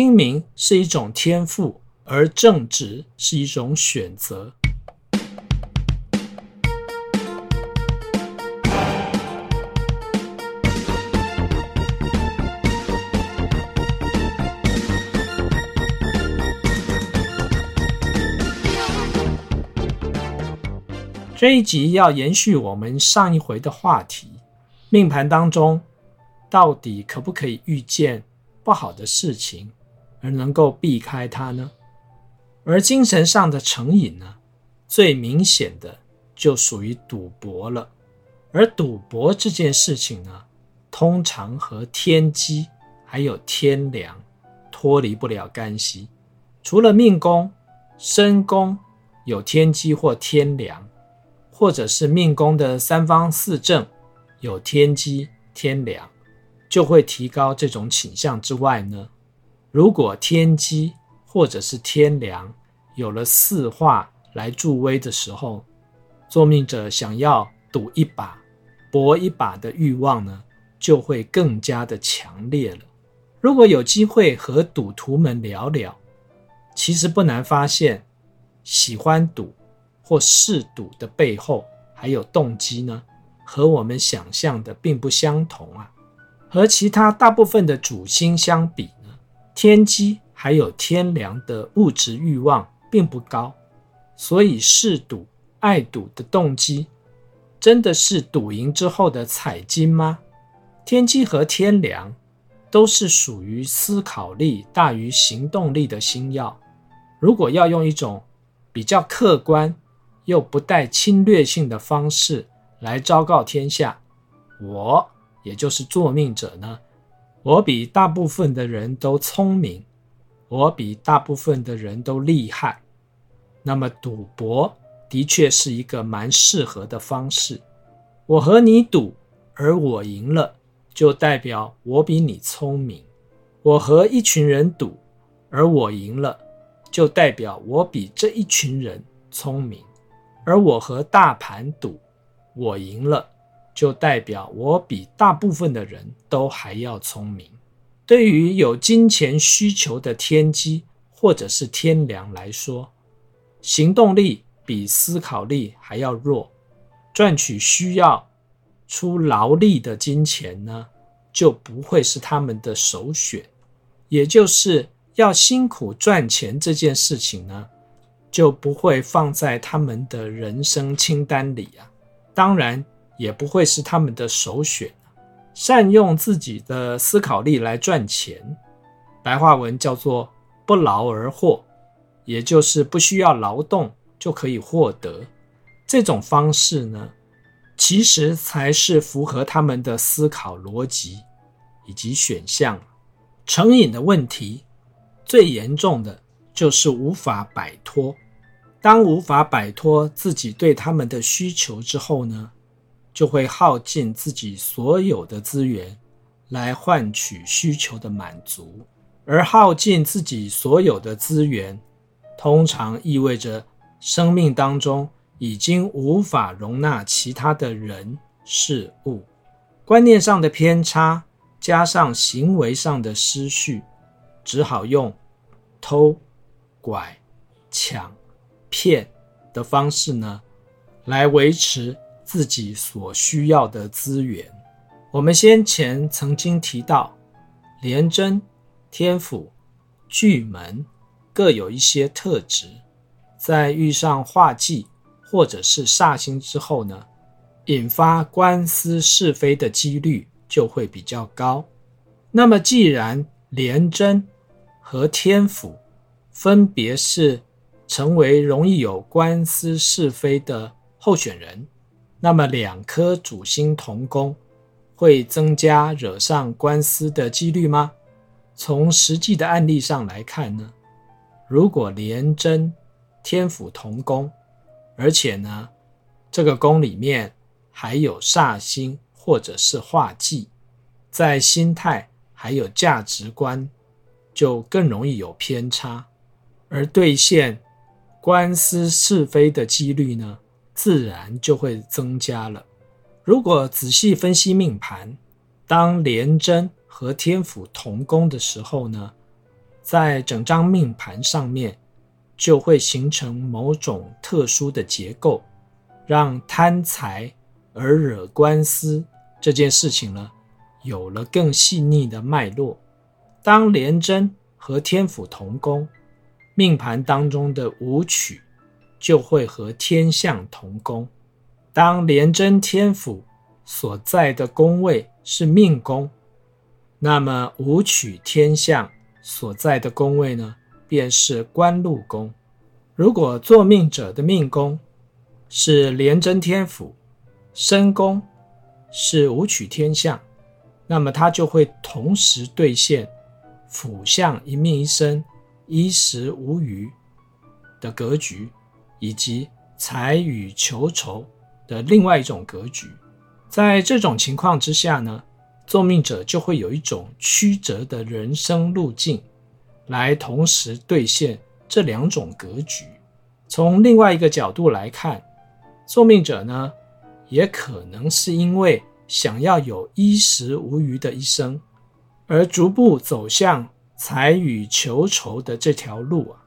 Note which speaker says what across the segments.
Speaker 1: 精明是一种天赋，而正直是一种选择。这一集要延续我们上一回的话题，命盘当中到底可不可以预见不好的事情，而能够避开它呢？而精神上的成瘾呢，最明显的就属于赌博了。而赌博这件事情呢，通常和天机还有天良脱离不了干系。除了命宫、身宫有天机或天良。或者是命宫的三方四正有天机天良，就会提高这种倾向之外呢，如果天机或者是天梁有了四化来助威的时候，作命者想要赌一把、搏一把的欲望呢，就会更加的强烈了。如果有机会和赌徒们聊聊，其实不难发现，喜欢赌。或嗜赌的背后还有动机呢，和我们想象的并不相同啊。和其他大部分的主星相比，天机还有天梁的物质欲望并不高，所以嗜赌、爱赌的动机真的是赌赢之后的彩金吗？天机和天梁都是属于思考力大于行动力的星曜，如果要用一种比较客观，又不带侵略性的方式来昭告天下，我也就是作命者呢，我比大部分的人都聪明，我比大部分的人都厉害。那么赌博的确是一个蛮适合的方式。我和你赌，而我赢了，就代表我比你聪明；我和一群人赌，而我赢了，就代表我比这一群人聪明。而我和大盘赌，我赢了，就代表我比大部分的人都还要聪明。对于有金钱需求的天机或者是天梁来说，行动力比思考力还要弱，赚取需要出劳力的金钱呢，就不会是他们的首选。也就是要辛苦赚钱这件事情呢，就不会放在他们的人生清单里啊，当然也不会是他们的首选。善用自己的思考力来赚钱，白话文叫做不劳而获，也就是不需要劳动就可以获得。这种方式呢，其实才是符合他们的思考逻辑以及选项。成瘾的问题最严重的。就是无法摆脱。当无法摆脱自己对他们的需求之后呢，就会耗尽自己所有的资源来换取需求的满足。而耗尽自己所有的资源，通常意味着生命当中已经无法容纳其他的人事物。观念上的偏差，加上行为上的失序，只好用偷。拐、抢、骗的方式呢，来维持自己所需要的资源。我们先前曾经提到，廉贞、天府、巨门各有一些特质，在遇上化忌或者是煞星之后呢，引发官司是非的几率就会比较高。那么，既然廉贞和天府，分别是成为容易有官司是非的候选人，那么两颗主星同宫会增加惹上官司的几率吗？从实际的案例上来看呢，如果廉贞天府同宫，而且呢这个宫里面还有煞星或者是化忌，在心态还有价值观就更容易有偏差。而兑现官司是非的几率呢，自然就会增加了。如果仔细分析命盘，当廉贞和天府同宫的时候呢，在整张命盘上面就会形成某种特殊的结构，让贪财而惹官司这件事情呢，有了更细腻的脉络。当廉贞和天府同宫，命盘当中的武曲就会和天相同宫。当廉贞天府所在的宫位是命宫，那么武曲天相所在的宫位呢，便是官禄宫。如果作命者的命宫是廉贞天府，身宫是武曲天相，那么他就会同时兑现辅相一命一生，衣食无虞的格局，以及财与求酬的另外一种格局。在这种情况之下呢，作命者就会有一种曲折的人生路径，来同时兑现这两种格局。从另外一个角度来看，作命者呢，也可能是因为想要有衣食无虞的一生，而逐步走向财与求酬的这条路啊。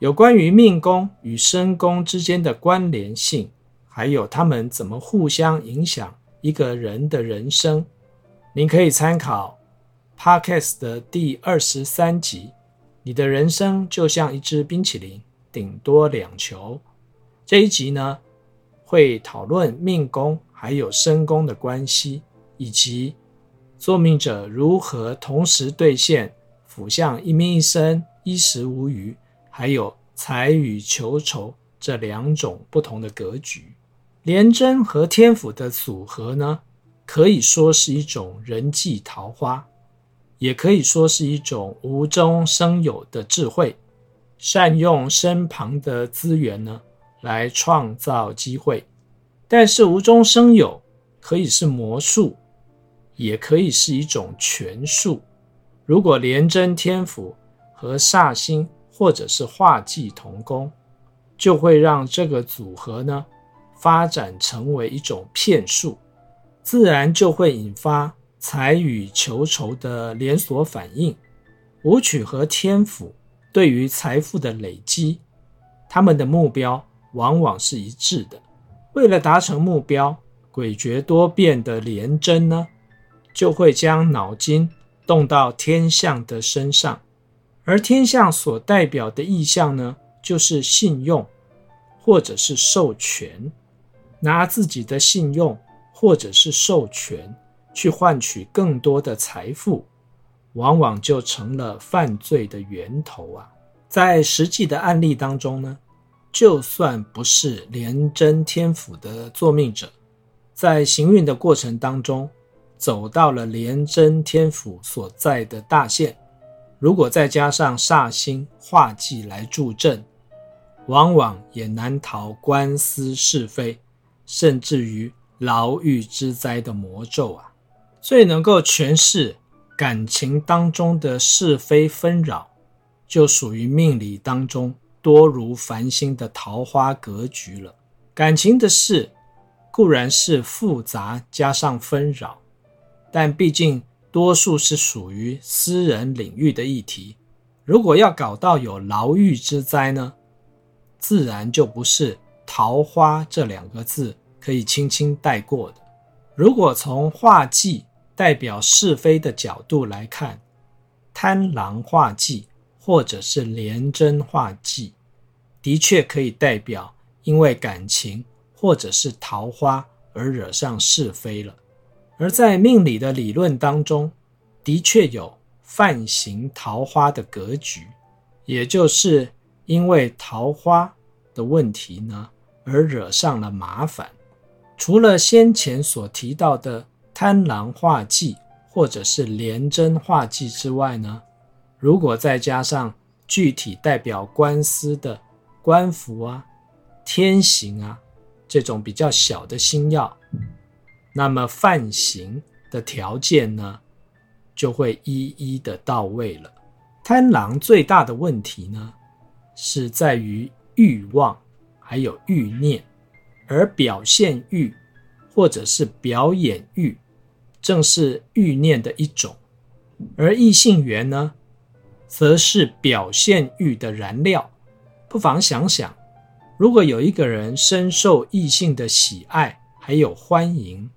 Speaker 1: 有关于命宫与身宫之间的关联性，还有他们怎么互相影响一个人的人生。您可以参考 Podcast 的第二十三集。你的人生就像一支冰淇淋，顶多两球。这一集呢，会讨论命宫还有身宫的关系，以及作命者如何同时兑现辅相一命一生、衣食无虞，还有财与求酬这两种不同的格局。廉贞和天府的组合呢，可以说是一种人际桃花，也可以说是一种无中生有的智慧，善用身旁的资源呢，来创造机会。但是无中生有可以是魔术，也可以是一种权术。如果廉贞天府和煞星或者是化忌同宫，就会让这个组合呢，发展成为一种骗术。自然就会引发财与求仇的连锁反应。武曲和天府对于财富的累积，他们的目标往往是一致的。为了达成目标，诡谲多变的廉贞呢，就会将脑筋动到天相的身上，而天相所代表的意象呢，就是信用或者是授权，拿自己的信用。或者是授权去换取更多的财富，往往就成了犯罪的源头啊！在实际的案例当中呢，就算不是廉贞天府的作命者，在行运的过程当中，走到了廉贞天府所在的大限，如果再加上煞星化忌来助阵，往往也难逃官司是非，甚至于。牢狱之灾的魔咒啊，最能够诠释感情当中的是非纷扰，就属于命理当中多如繁星的桃花格局了。感情的事固然是复杂加上纷扰，但毕竟多数是属于私人领域的议题。如果要搞到有牢狱之灾呢，自然就不是桃花这两个字。可以轻轻带过的。如果从化忌代表是非的角度来看，贪狼化忌或者是廉贞化忌，的确可以代表因为感情或者是桃花而惹上是非了。而在命理的理论当中，的确有犯刑桃花的格局，也就是因为桃花的问题呢，而惹上了麻烦。除了先前所提到的贪狼化忌或者是廉贞化忌之外呢，如果再加上具体代表官司的官符啊、天刑啊这种比较小的星曜，那么犯刑的条件呢就会一一的到位了。贪狼最大的问题呢是在于欲望还有欲念。而表现欲，或者是表演欲，正是欲念的一种。而异性缘呢，则是表现欲的燃料。不妨想想，如果有一个人深受异性的喜爱，还有欢迎，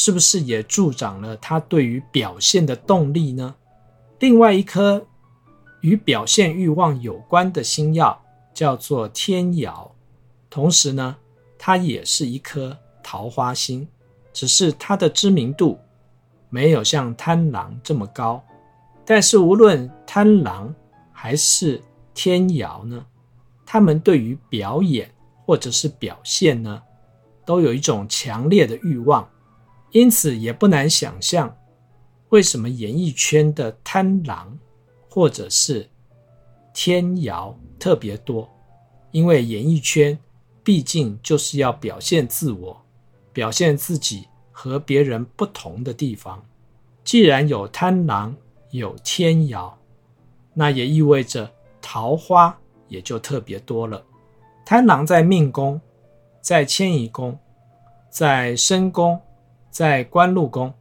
Speaker 1: 是不是也助长了他对于表现的动力呢？另外一颗与表现欲望有关的星曜叫做天姚，同时呢，它也是一颗桃花星，只是它的知名度没有像贪狼这么高。但是无论贪狼还是天姚呢，他们对于表演或者是表现呢，都有一种强烈的欲望，因此也不难想象，为什么演艺圈的贪狼或者是天姚特别多？因为演艺圈毕竟就是要表现自我，表现自己和别人不同的地方。既然有贪狼，有天姚，那也意味着桃花也就特别多了。贪狼在命宫。在迁移宫，在身宫，在官禄宫，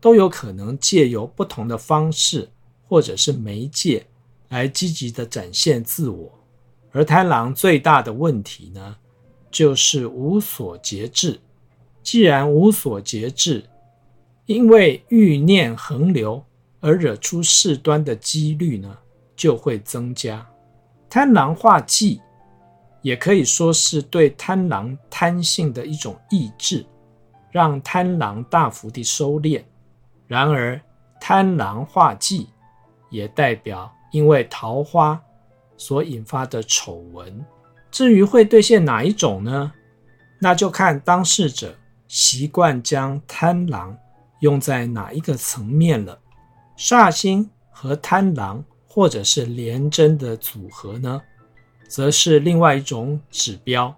Speaker 1: 都有可能借由不同的方式或者是媒介来积极的展现自我。而贪狼最大的问题呢，就是无所节制。既然无所节制，因为欲念横流而惹出事端的几率呢，就会增加。贪狼化忌。也可以说是对贪狼贪性的一种抑制，让贪狼大幅的收敛。然而，贪狼化忌也代表因为桃花所引发的丑闻。至于会兑现哪一种呢？那就看当事者习惯将贪狼用在哪一个层面了。煞星和贪狼或者是廉贞的组合呢？则是另外一种指标，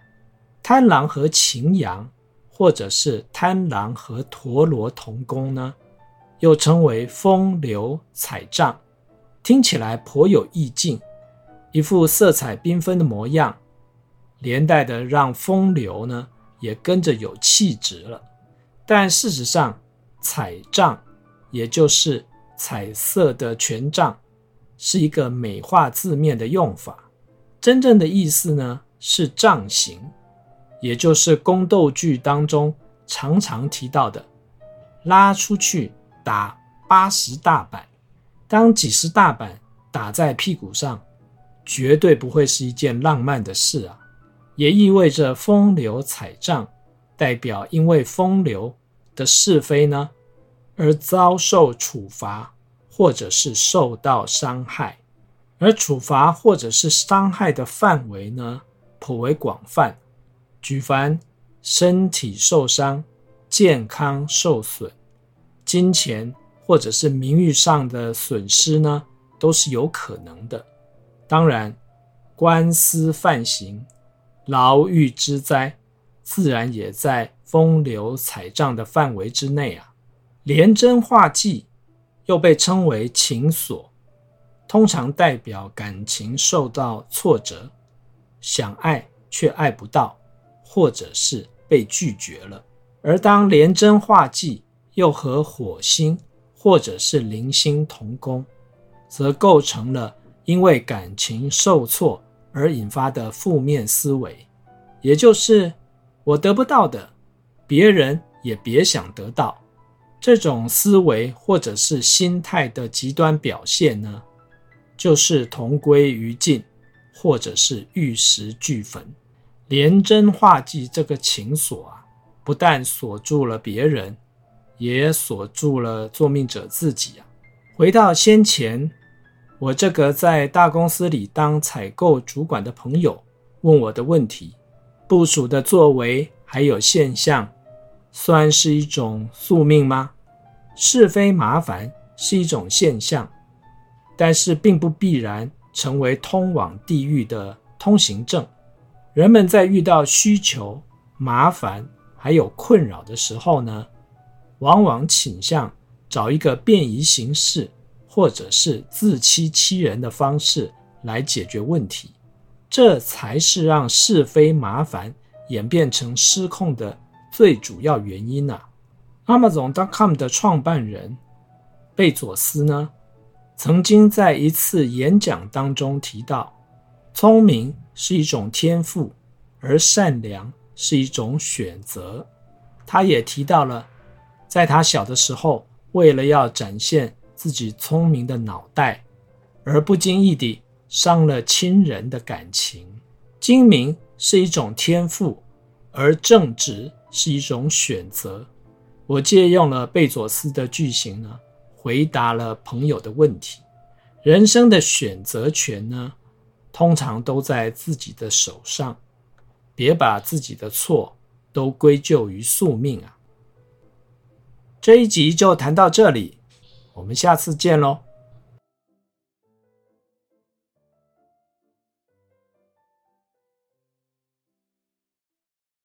Speaker 1: 贪狼和擎羊，或者是贪狼和陀罗同宫呢，又称为风流彩账，听起来颇有意境，一副色彩缤纷的模样，连带的让风流呢也跟着有气质了。但事实上，彩账也就是彩色的权杖，是一个美化字面的用法。真正的意思呢是杖刑，也就是宫斗剧当中常常提到的，拉出去打八十大板。当几十大板打在屁股上，绝对不会是一件浪漫的事啊！也意味着风流彩账，代表因为风流的是非呢，而遭受处罚，或者是受到伤害。而处罚或者是伤害的范围呢，颇为广泛，举凡身体受伤、健康受损、金钱或者是名誉上的损失呢，都是有可能的。当然，官司犯刑、牢狱之灾，自然也在风流彩账的范围之内啊。廉贞化忌，又被称为情锁。通常代表感情受到挫折，想爱却爱不到，或者是被拒绝了。而当廉贞化忌又和火星或者是铃星同宫，则构成了因为感情受挫而引发的负面思维，也就是我得不到的，别人也别想得到。这种思维或者是心态的极端表现呢，就是同归于尽，或者是玉石俱焚。廉贞化忌这个情锁啊，不但锁住了别人，也锁住了作命者自己啊。回到先前，我这个在大公司里当采购主管的朋友问我的问题：部署的作为还有现象，算是一种宿命吗？是非麻烦是一种现象。但是并不必然成为通往地狱的通行证。人们在遇到需求、麻烦还有困扰的时候呢，往往倾向找一个便宜行事，或者是自欺欺人的方式来解决问题。这才是让是非麻烦演变成失控的最主要原因呐、啊。Amazon.com 的创办人贝佐斯呢，曾经在一次演讲当中提到，聪明是一种天赋，而善良是一种选择。他也提到了，在他小的时候，为了要展现自己聪明的脑袋，而不经意地伤了亲人的感情。精明是一种天赋，而正直是一种选择。我借用了贝佐斯的句型呢，回答了朋友的问题。人生的选择权呢，通常都在自己的手上，别把自己的错都归咎于宿命啊。这一集就谈到这里，我们下次见喽。